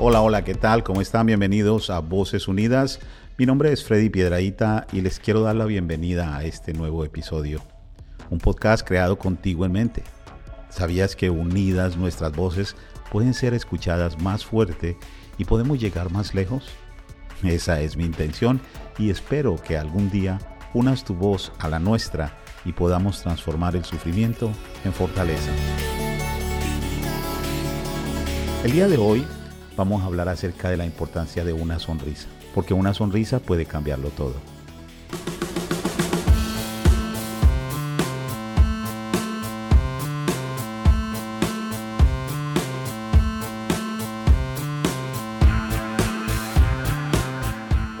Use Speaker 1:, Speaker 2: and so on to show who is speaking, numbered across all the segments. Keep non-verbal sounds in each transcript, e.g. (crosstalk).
Speaker 1: Hola, hola, ¿qué tal? ¿Cómo están? Bienvenidos a Voces Unidas. Mi nombre es Freddy Piedraíta y les quiero dar la bienvenida a este nuevo episodio. Un podcast creado contigo en mente. ¿Sabías que unidas nuestras voces pueden ser escuchadas más fuerte y podemos llegar más lejos? Esa es mi intención y espero que algún día unas tu voz a la nuestra y podamos transformar el sufrimiento en fortaleza. El día de hoy vamos a hablar acerca de la importancia de una sonrisa, porque una sonrisa puede cambiarlo todo.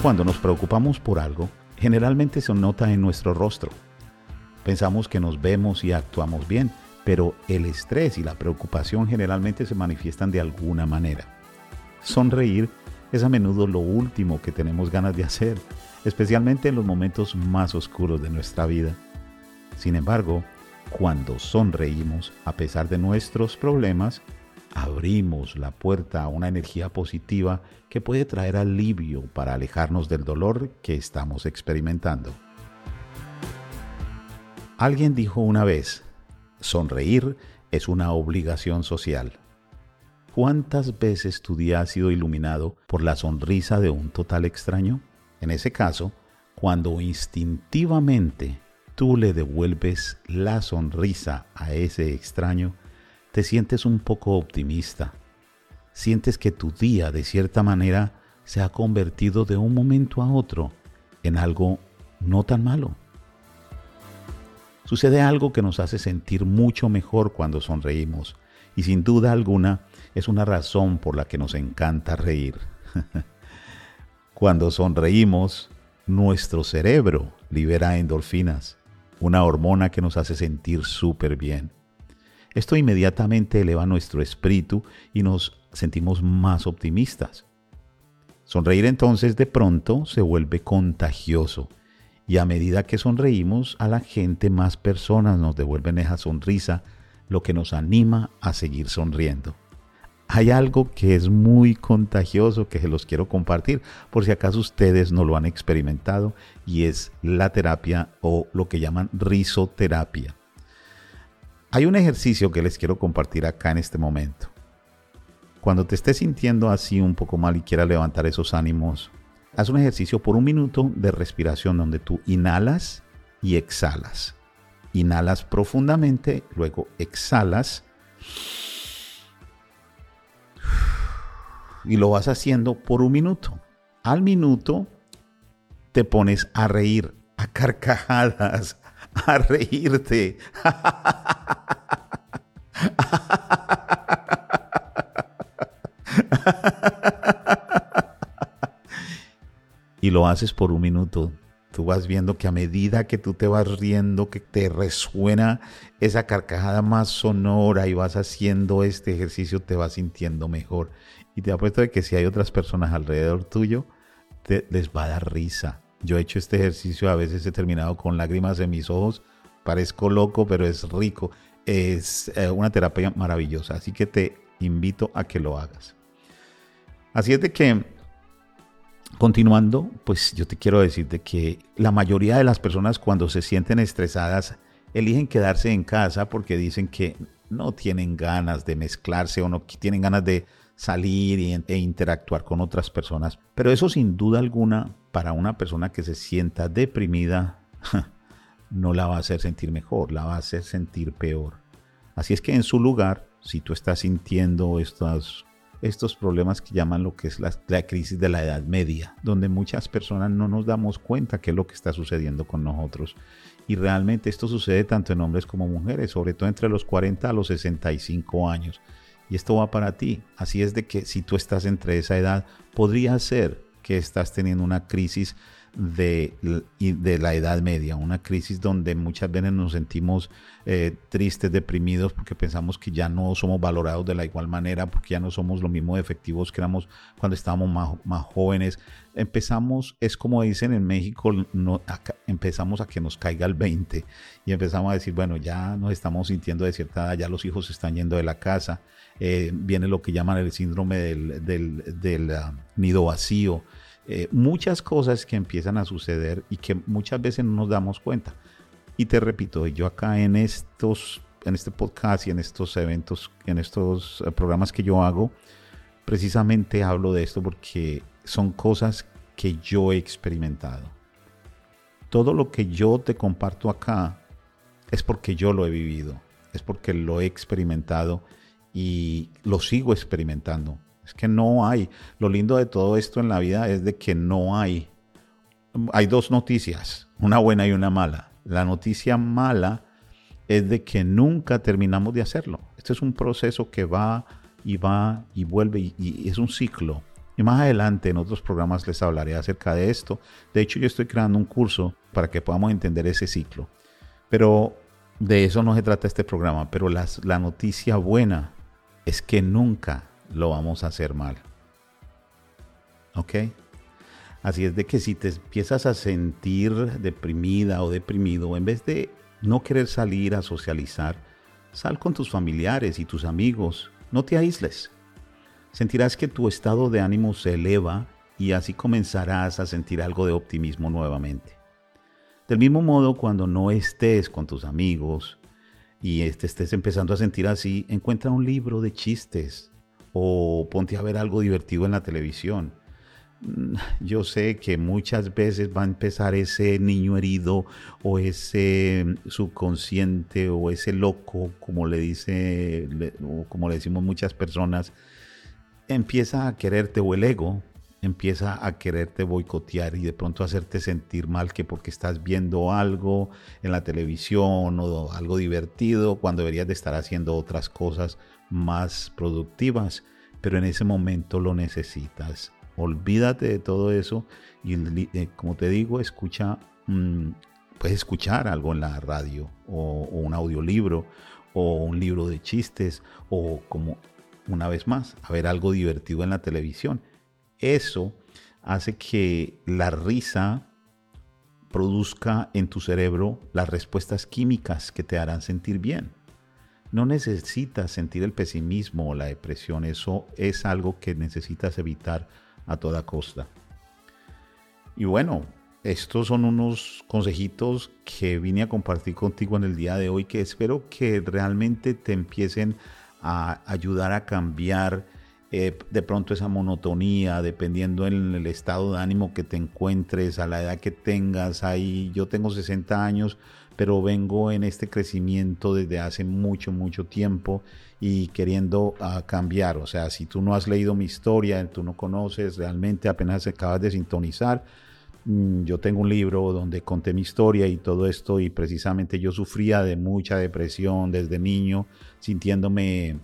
Speaker 1: Cuando nos preocupamos por algo, generalmente se nota en nuestro rostro. Pensamos que nos vemos y actuamos bien, pero el estrés y la preocupación generalmente se manifiestan de alguna manera. Sonreír es a menudo lo último que tenemos ganas de hacer, especialmente en los momentos más oscuros de nuestra vida. Sin embargo, cuando sonreímos, a pesar de nuestros problemas, abrimos la puerta a una energía positiva que puede traer alivio para alejarnos del dolor que estamos experimentando. Alguien dijo una vez, sonreír es una obligación social. ¿Cuántas veces tu día ha sido iluminado por la sonrisa de un total extraño? En ese caso, cuando instintivamente tú le devuelves la sonrisa a ese extraño, te sientes un poco optimista. Sientes que tu día, de cierta manera, se ha convertido de un momento a otro en algo no tan malo. Sucede algo que nos hace sentir mucho mejor cuando sonreímos y sin duda alguna es una razón por la que nos encanta reír. (laughs) Cuando sonreímos, nuestro cerebro libera endorfinas, una hormona que nos hace sentir súper bien. Esto inmediatamente eleva nuestro espíritu y nos sentimos más optimistas. Sonreír entonces de pronto se vuelve contagioso y a medida que sonreímos a la gente más personas nos devuelven esa sonrisa lo que nos anima a seguir sonriendo. Hay algo que es muy contagioso que se los quiero compartir por si acaso ustedes no lo han experimentado y es la terapia o lo que llaman risoterapia. Hay un ejercicio que les quiero compartir acá en este momento. Cuando te estés sintiendo así un poco mal y quieras levantar esos ánimos, haz un ejercicio por un minuto de respiración donde tú inhalas y exhalas. Inhalas profundamente, luego exhalas. Y lo vas haciendo por un minuto. Al minuto te pones a reír, a carcajadas, a reírte. (laughs) y lo haces por un minuto tú vas viendo que a medida que tú te vas riendo, que te resuena esa carcajada más sonora y vas haciendo este ejercicio, te vas sintiendo mejor. Y te apuesto de que si hay otras personas alrededor tuyo, te, les va a dar risa. Yo he hecho este ejercicio, a veces he terminado con lágrimas en mis ojos, parezco loco, pero es rico. Es eh, una terapia maravillosa, así que te invito a que lo hagas. Así es de que Continuando, pues yo te quiero decir de que la mayoría de las personas cuando se sienten estresadas eligen quedarse en casa porque dicen que no tienen ganas de mezclarse o no tienen ganas de salir e interactuar con otras personas. Pero eso sin duda alguna para una persona que se sienta deprimida (laughs) no la va a hacer sentir mejor, la va a hacer sentir peor. Así es que en su lugar, si tú estás sintiendo estas estos problemas que llaman lo que es la, crisis de la edad media, donde muchas personas no nos damos cuenta qué es lo que está sucediendo con nosotros. Y realmente esto sucede tanto en hombres como mujeres, sobre todo entre los 40 a los 65 años. Y esto va para ti. Así es de que si tú estás entre esa edad, podría ser que estás teniendo una crisis de, de, la Edad Media, una crisis donde muchas veces nos sentimos eh, tristes, deprimidos, porque pensamos que ya no somos valorados de la igual manera, porque ya no somos lo mismo efectivos que éramos cuando estábamos más, más jóvenes. Empezamos, es como dicen en México, no, empezamos a que nos caiga el 20 y empezamos a decir, bueno, ya nos estamos sintiendo de cierta edad, ya los hijos están yendo de la casa, eh, viene lo que llaman el síndrome del, del, del ah, nido vacío eh, muchas cosas que empiezan a suceder y que muchas veces no nos damos cuenta. Y te repito, yo acá en estos, en este podcast y en estos eventos, en estos eh, programas que yo hago, precisamente hablo de esto porque son cosas que yo he experimentado. Todo lo que yo te comparto acá es porque yo lo he vivido, es porque lo he experimentado y lo sigo experimentando. Es que no hay. Lo lindo de todo esto en la vida es de que no hay. Hay dos noticias, una buena y una mala. La noticia mala es de que nunca terminamos de hacerlo. Este es un proceso que va y va y vuelve y, es un ciclo. Y más adelante en otros programas les hablaré acerca de esto. De hecho, yo estoy creando un curso para que podamos entender ese ciclo. Pero de eso no se trata este programa. Pero la noticia buena es que nunca lo vamos a hacer mal. ¿Ok? Así es de que si te empiezas a sentir deprimida o deprimido, en vez de no querer salir a socializar, sal con tus familiares y tus amigos, no te aísles. Sentirás que tu estado de ánimo se eleva y así comenzarás a sentir algo de optimismo nuevamente. Del mismo modo, cuando no estés con tus amigos y estés empezando a sentir así, encuentra un libro de chistes, o ponte a ver algo divertido en la televisión. Mm, yo sé que muchas veces va a empezar ese niño herido o ese subconsciente o ese loco, como le dice, como le decimos muchas personas, empieza a quererte o el ego empieza a quererte boicotear y de pronto hacerte sentir mal que porque estás viendo algo en la televisión o algo divertido cuando deberías de estar haciendo otras cosas más productivas, pero en ese momento lo necesitas. Olvídate de todo eso y eh, como te digo, escucha, mm, puedes escuchar algo en la radio o, un audiolibro o un libro de chistes o como una vez más, a ver algo divertido en la televisión. Eso hace que la risa produzca en tu cerebro las respuestas químicas que te harán sentir bien. No necesitas sentir el pesimismo o la depresión, eso es algo que necesitas evitar a toda costa. Y bueno, estos son unos consejitos que vine a compartir contigo en el día de hoy que espero que realmente te empiecen a ayudar a cambiar eh, de pronto esa monotonía, dependiendo en el estado de ánimo que te encuentres, a la edad que tengas. Ahí yo tengo 60 años, pero vengo en este crecimiento desde hace mucho, mucho tiempo y queriendo uh, cambiar. O sea, si tú no has leído mi historia, tú no conoces realmente, apenas acabas de sintonizar, mm, yo tengo un libro donde conté mi historia y todo esto y precisamente yo sufría de mucha depresión desde niño, sintiéndome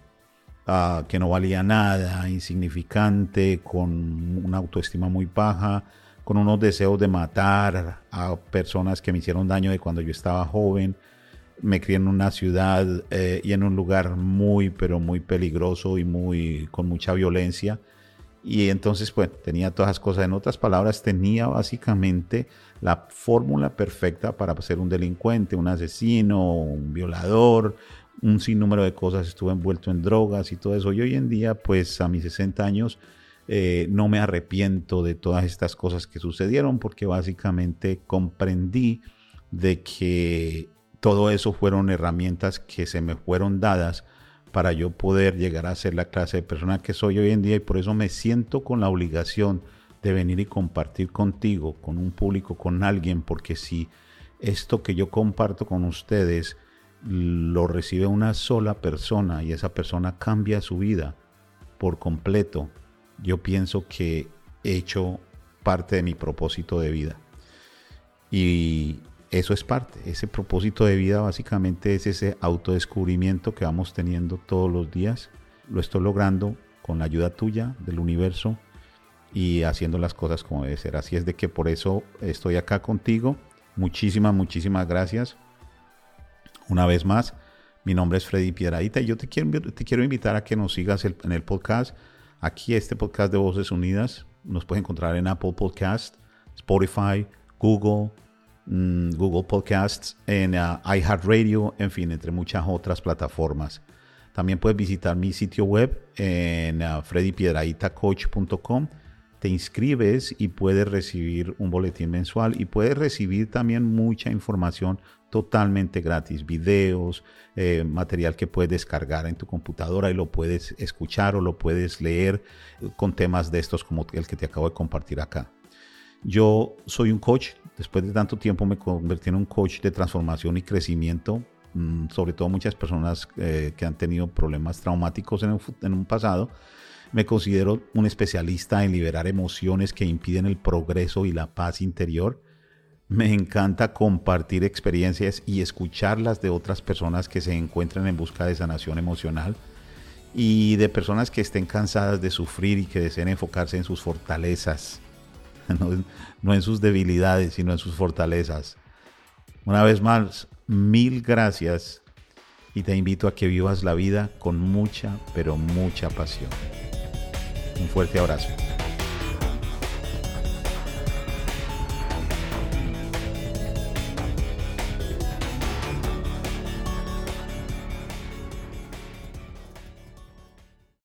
Speaker 1: uh, que no valía nada, insignificante, con una autoestima muy baja con unos deseos de matar a personas que me hicieron daño de cuando yo estaba joven. Me crié en una ciudad eh, y en un lugar muy, pero muy peligroso y muy con mucha violencia. Y entonces, pues, tenía todas las cosas. En otras palabras, tenía básicamente la fórmula perfecta para ser un delincuente, un asesino, un violador, un sinnúmero de cosas. Estuve envuelto en drogas y todo eso. Y hoy en día, pues, a mis 60 años, eh, no me arrepiento de todas estas cosas que sucedieron porque básicamente comprendí de que todo eso fueron herramientas que se me fueron dadas para yo poder llegar a ser la clase de persona que soy hoy en día y por eso me siento con la obligación de venir y compartir contigo, con un público, con alguien, porque si esto que yo comparto con ustedes lo recibe una sola persona y esa persona cambia su vida por completo, yo pienso que he hecho parte de mi propósito de vida. Y eso es parte, ese propósito de vida básicamente es ese autodescubrimiento que vamos teniendo todos los días. Lo estoy logrando con la ayuda tuya, del universo, y haciendo las cosas como debe ser. Así es de que por eso estoy acá contigo. Muchísimas, muchísimas gracias. Una vez más, mi nombre es Freddy Piedradita y yo te quiero, te quiero invitar a que nos sigas en el podcast. Aquí este podcast de Voces Unidas nos puedes encontrar en Apple Podcast, Spotify, Google, mm, Google Podcasts, en uh, iHeartRadio, en fin, entre muchas otras plataformas. También puedes visitar mi sitio web en uh, te inscribes y puedes recibir un boletín mensual y puedes recibir también mucha información totalmente gratis, videos, eh, material que puedes descargar en tu computadora y lo puedes escuchar o lo puedes leer con temas de estos como el que te acabo de compartir acá. Yo soy un coach, después de tanto tiempo me convertí en un coach de transformación y crecimiento, mm, sobre todo muchas personas eh, que han tenido problemas traumáticos en, en un pasado me considero un especialista en liberar emociones que impiden el progreso y la paz interior. Me encanta compartir experiencias y escucharlas de otras personas que se encuentran en busca de sanación emocional y de personas que estén cansadas de sufrir y que deseen enfocarse en sus fortalezas, (laughs) no, no en sus debilidades, sino en sus fortalezas. Una vez más, mil gracias y te invito a que vivas la vida con mucha, pero mucha pasión. Un fuerte abrazo.